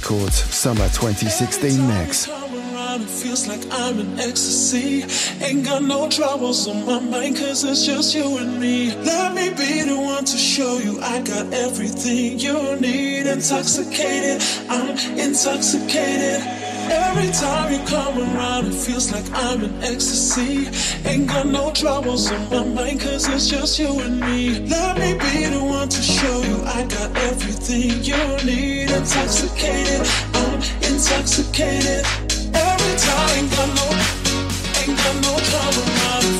Records Summer 2016 mix. It feels like I'm in ecstasy. Ain't got no troubles on my mind, cause it's just you and me. Let me be the one to show you I got everything you need. Intoxicated, I'm intoxicated. Every time you come around, it feels like I'm in ecstasy. Ain't got no troubles on my mind, cause it's just you and me. Let me be the one to show you I got everything you need. Intoxicated, I'm intoxicated. Every time, ain't got no, ain't got no trouble around.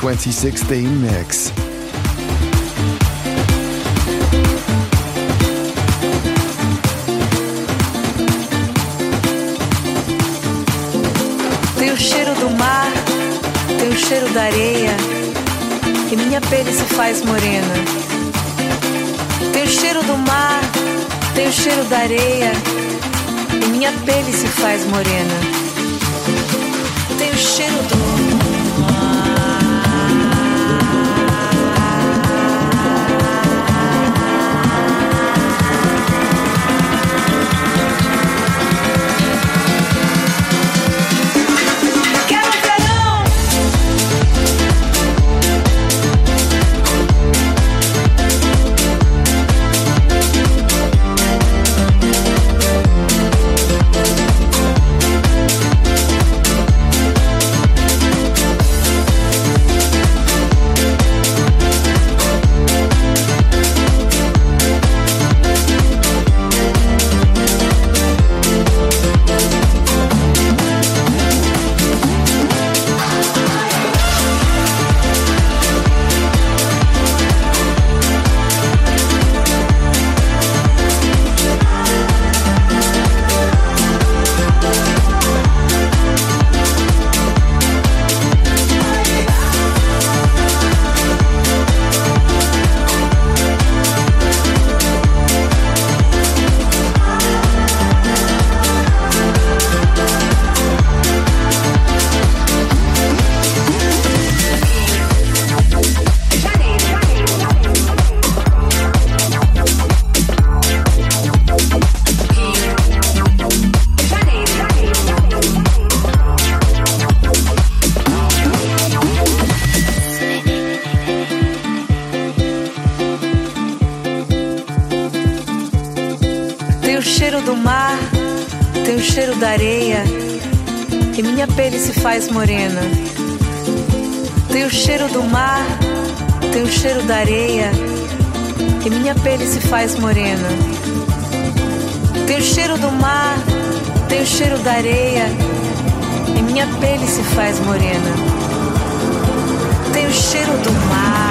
2016 mix. Tem o cheiro do mar, tem o cheiro da areia, e minha pele se faz morena. Tem o cheiro do mar, tem o cheiro da areia, e minha pele se faz morena. Tem o cheiro do morena. Tem o cheiro do mar, tem o cheiro da areia, e minha pele se faz morena. Tem o cheiro do mar, tem o cheiro da areia, e minha pele se faz morena. Tem o cheiro do mar,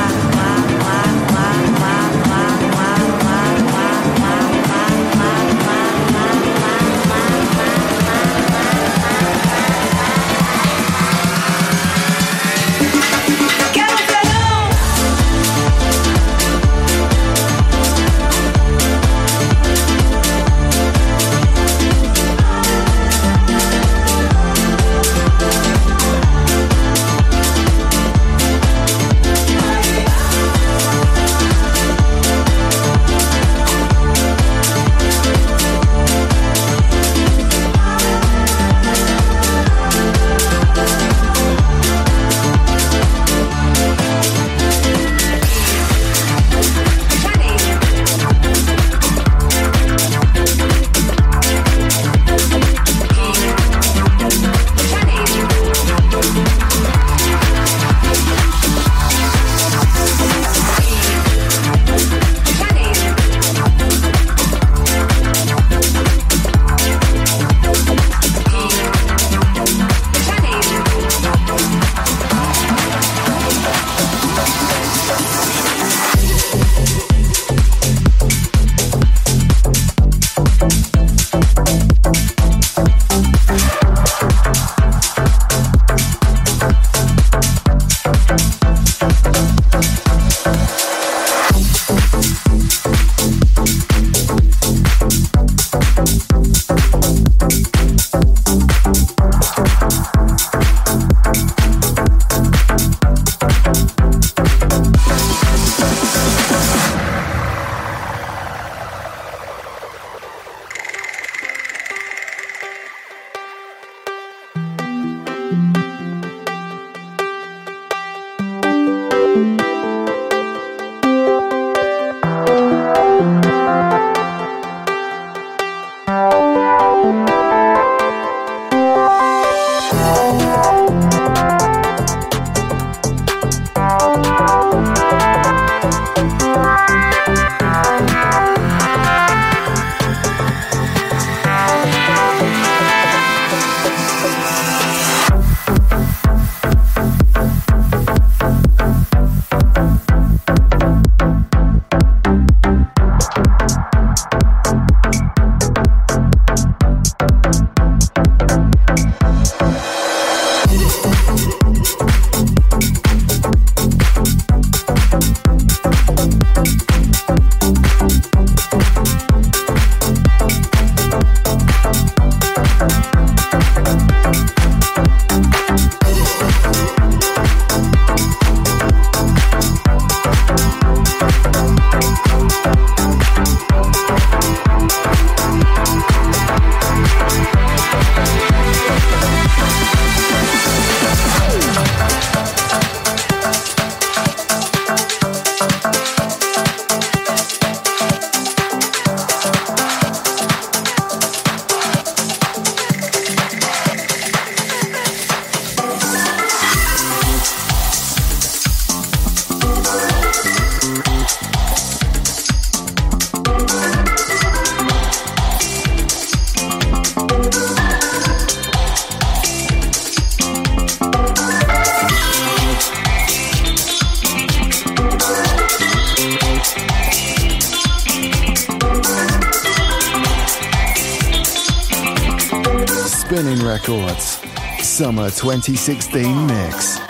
Records. Summer 2016 mix.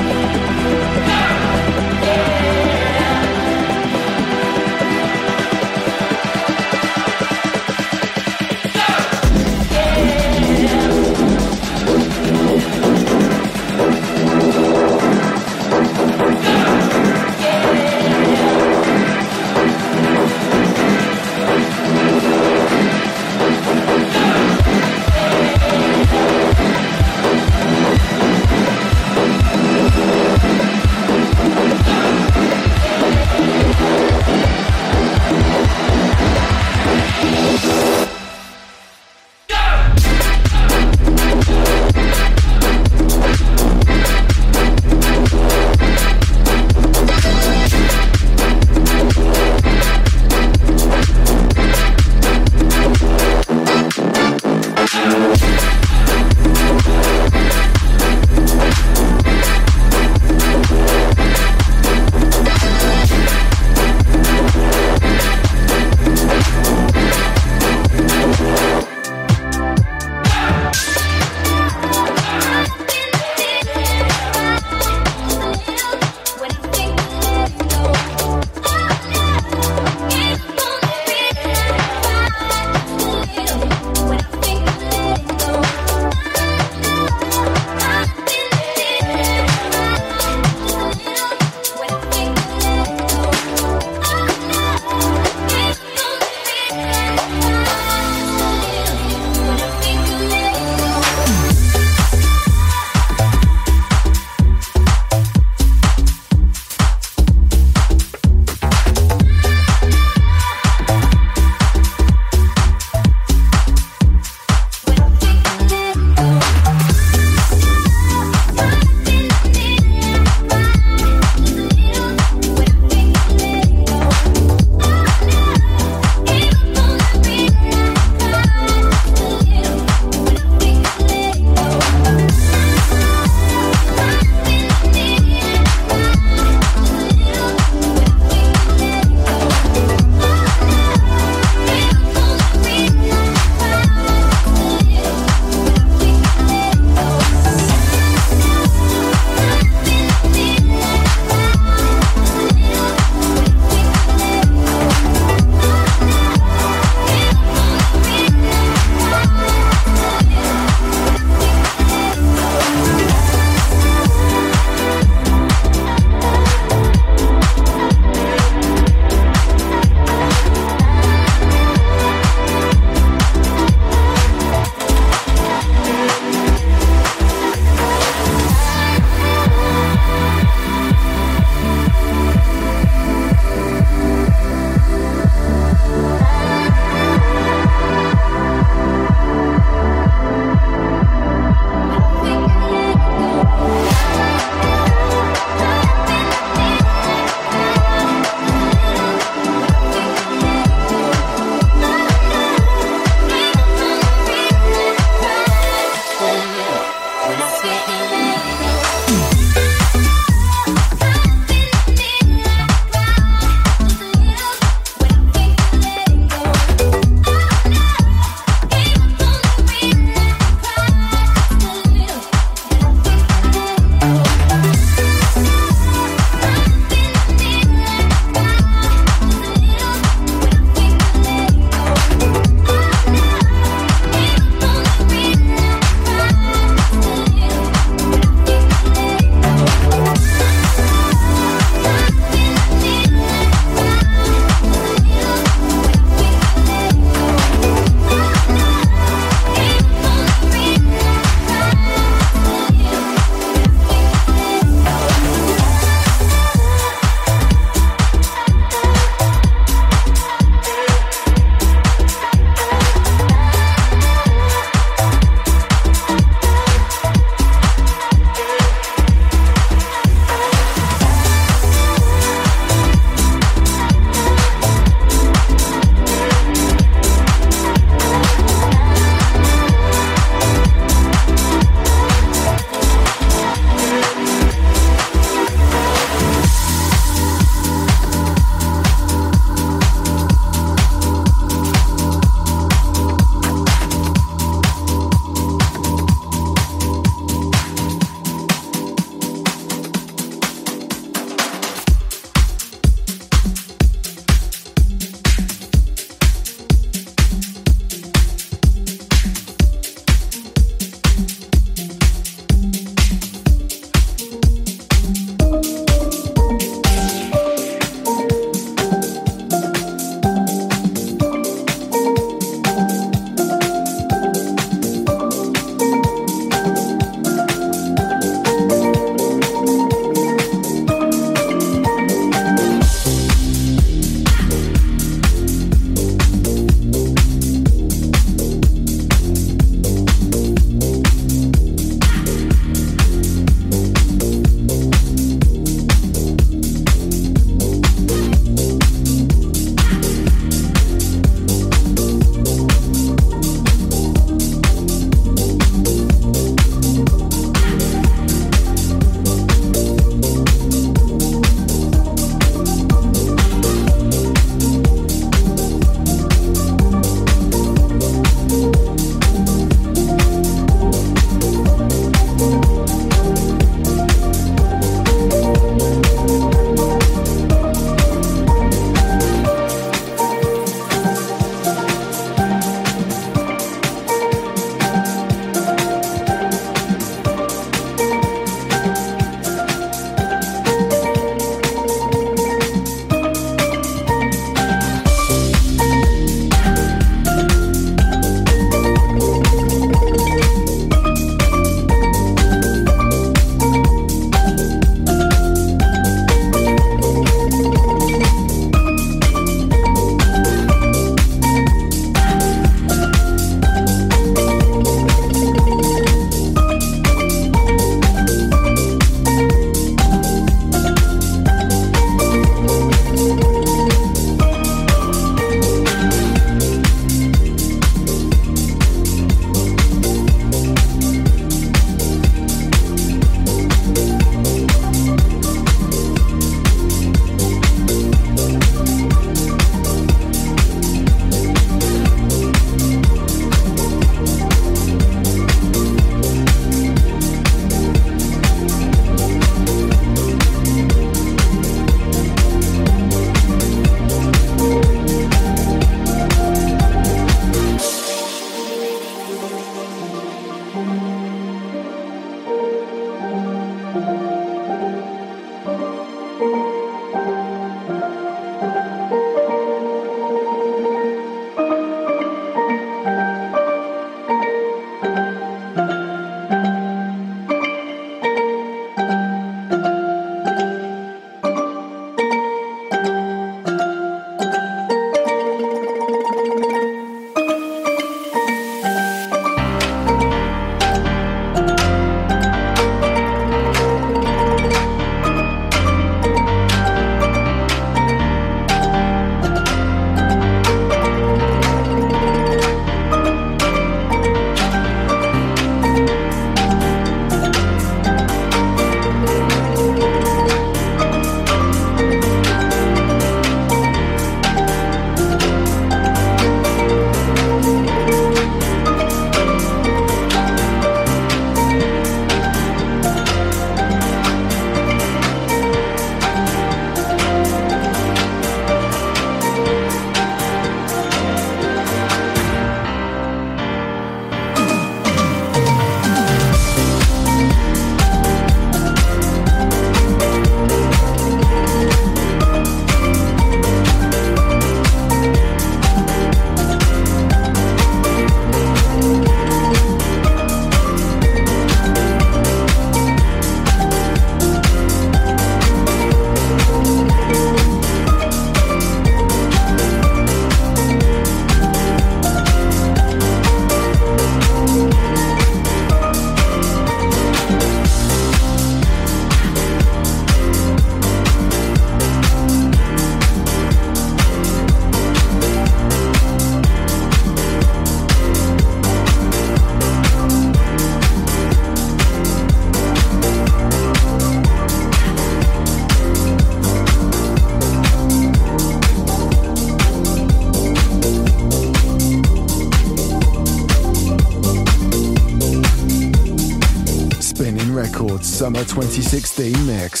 Summer 2016 mix.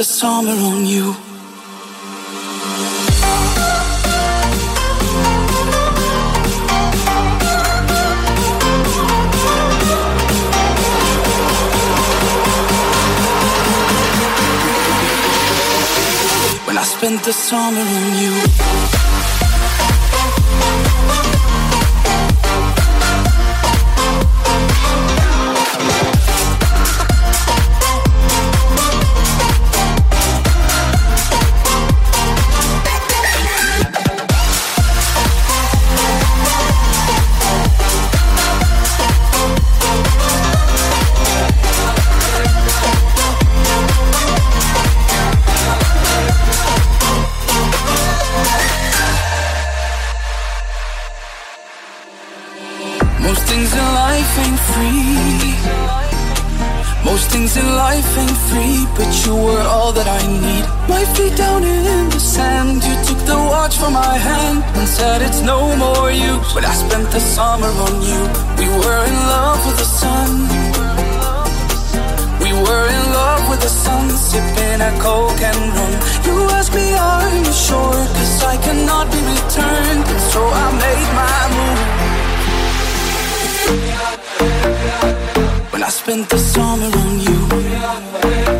the summer on you. When I spent the summer on you. you down in the sand. You took the watch from my hand and said it's no more you. But I spent the summer on you. We were in love with the sun. We were in love with the sun, sipping a coke and rum. You asked me, are you sure? Cause I cannot be returned. So I made my move. When I spent the summer on you.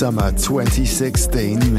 Summer 2016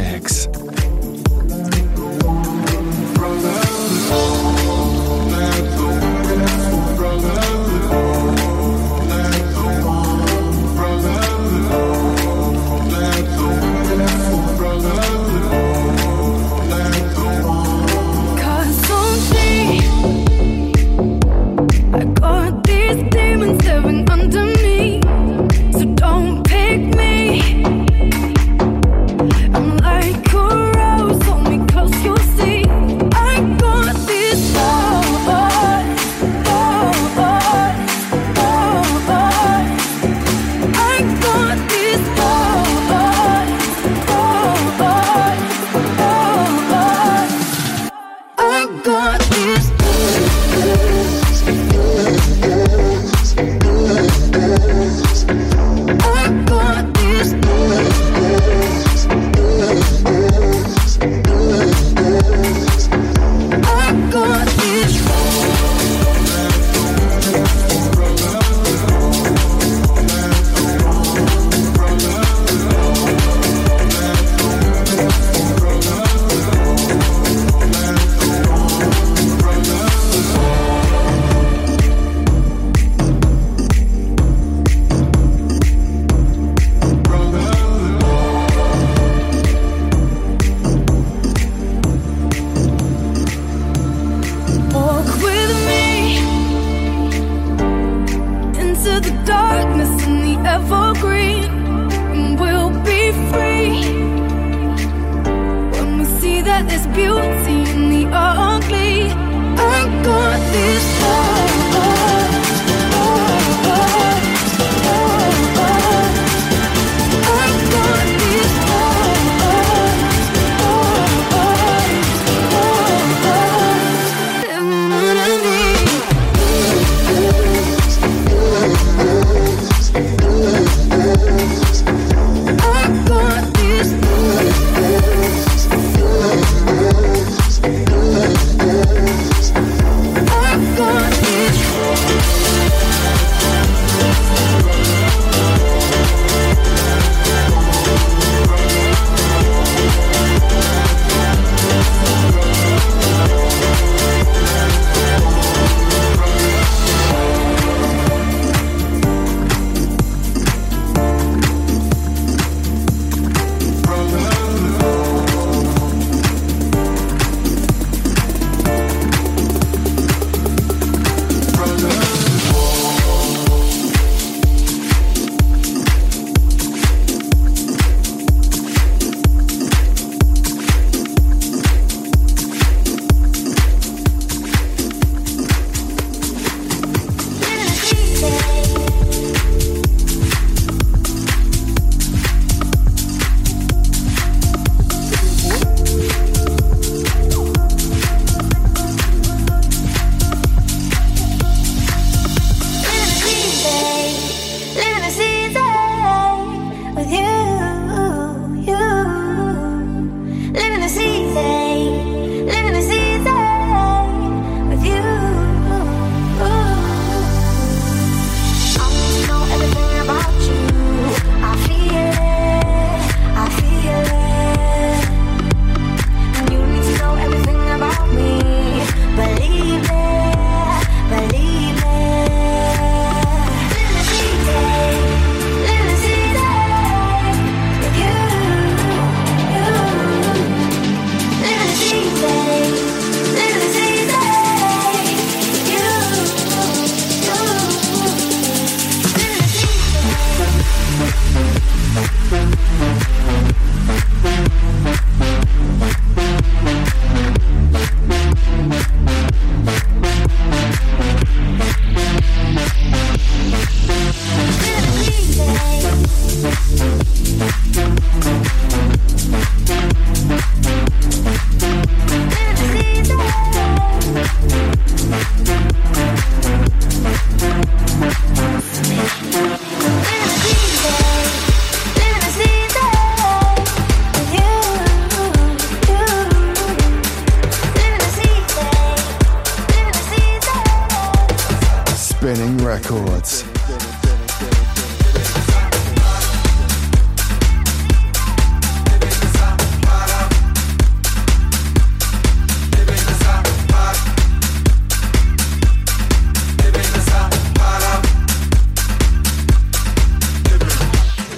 Records.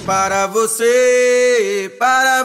Para você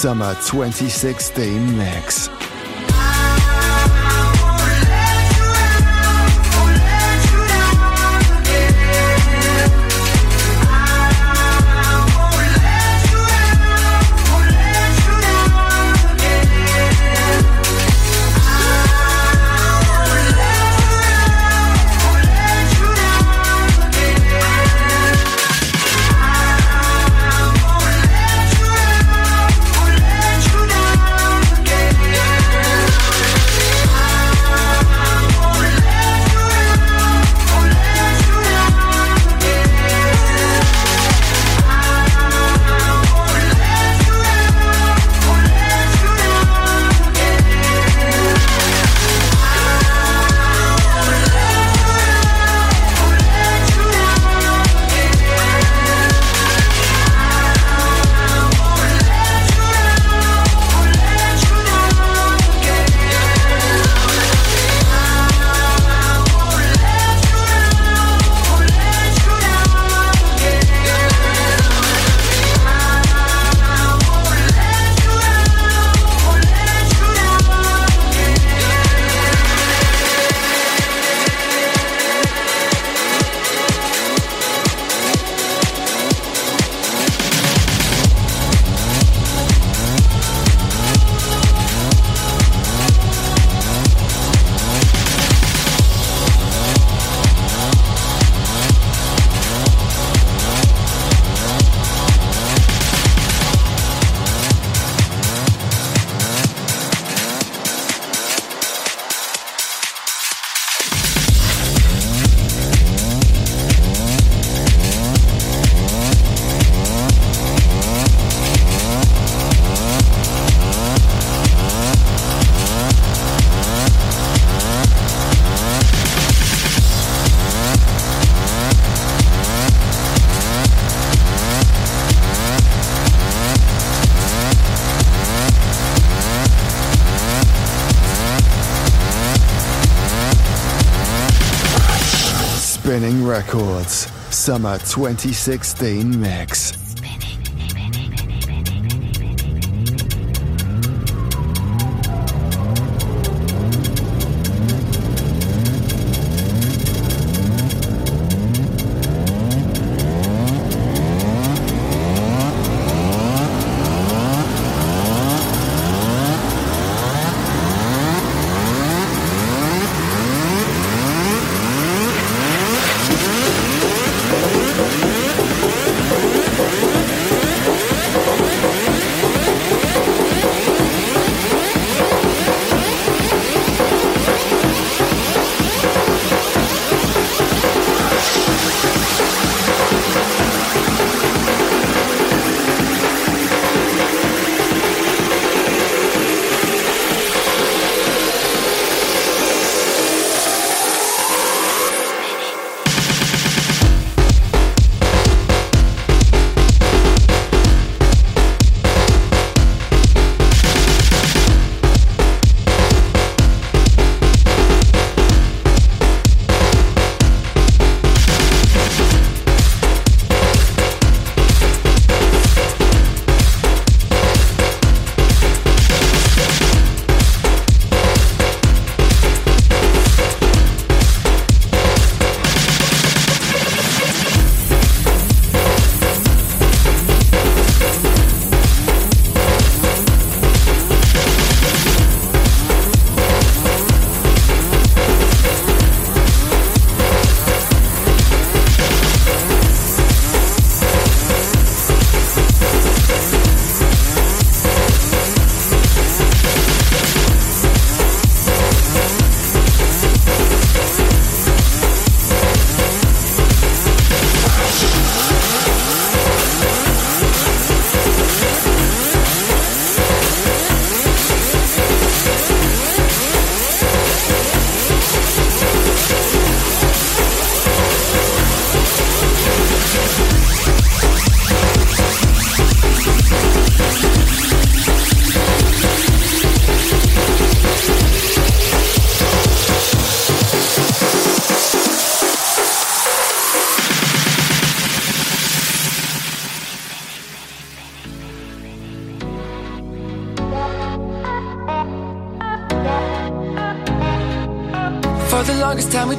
Summer 2016 Mix. Records Summer 2016 Mix.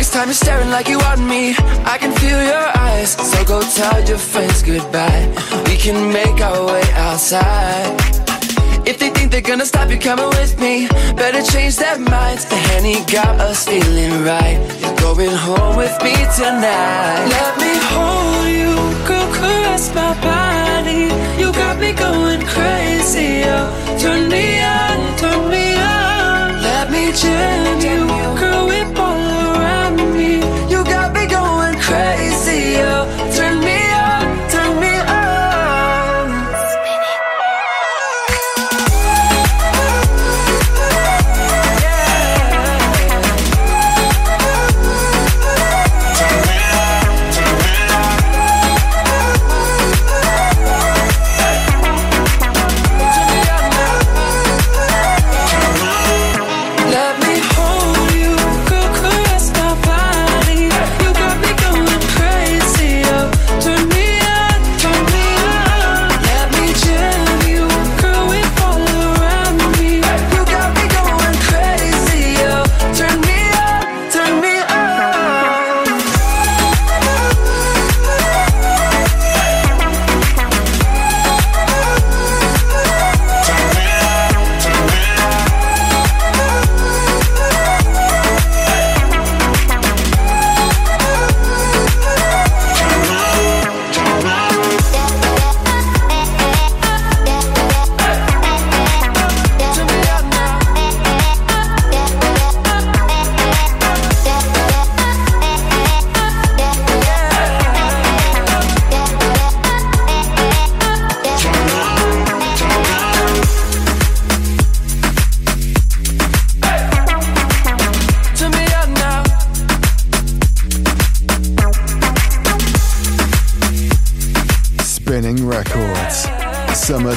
longest time you're staring like you want me. I can feel your eyes So go tell your friends goodbye. We can make our way outside. If they think they're gonna stop you coming with me Better change their minds. The Henny got us feeling right. You're going home with me tonight. Let me hold you Girl, caress my body. You got me going crazy oh. Turn me on, turn me on. Let me jam you Girl, whip crazy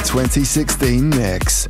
2016 mix.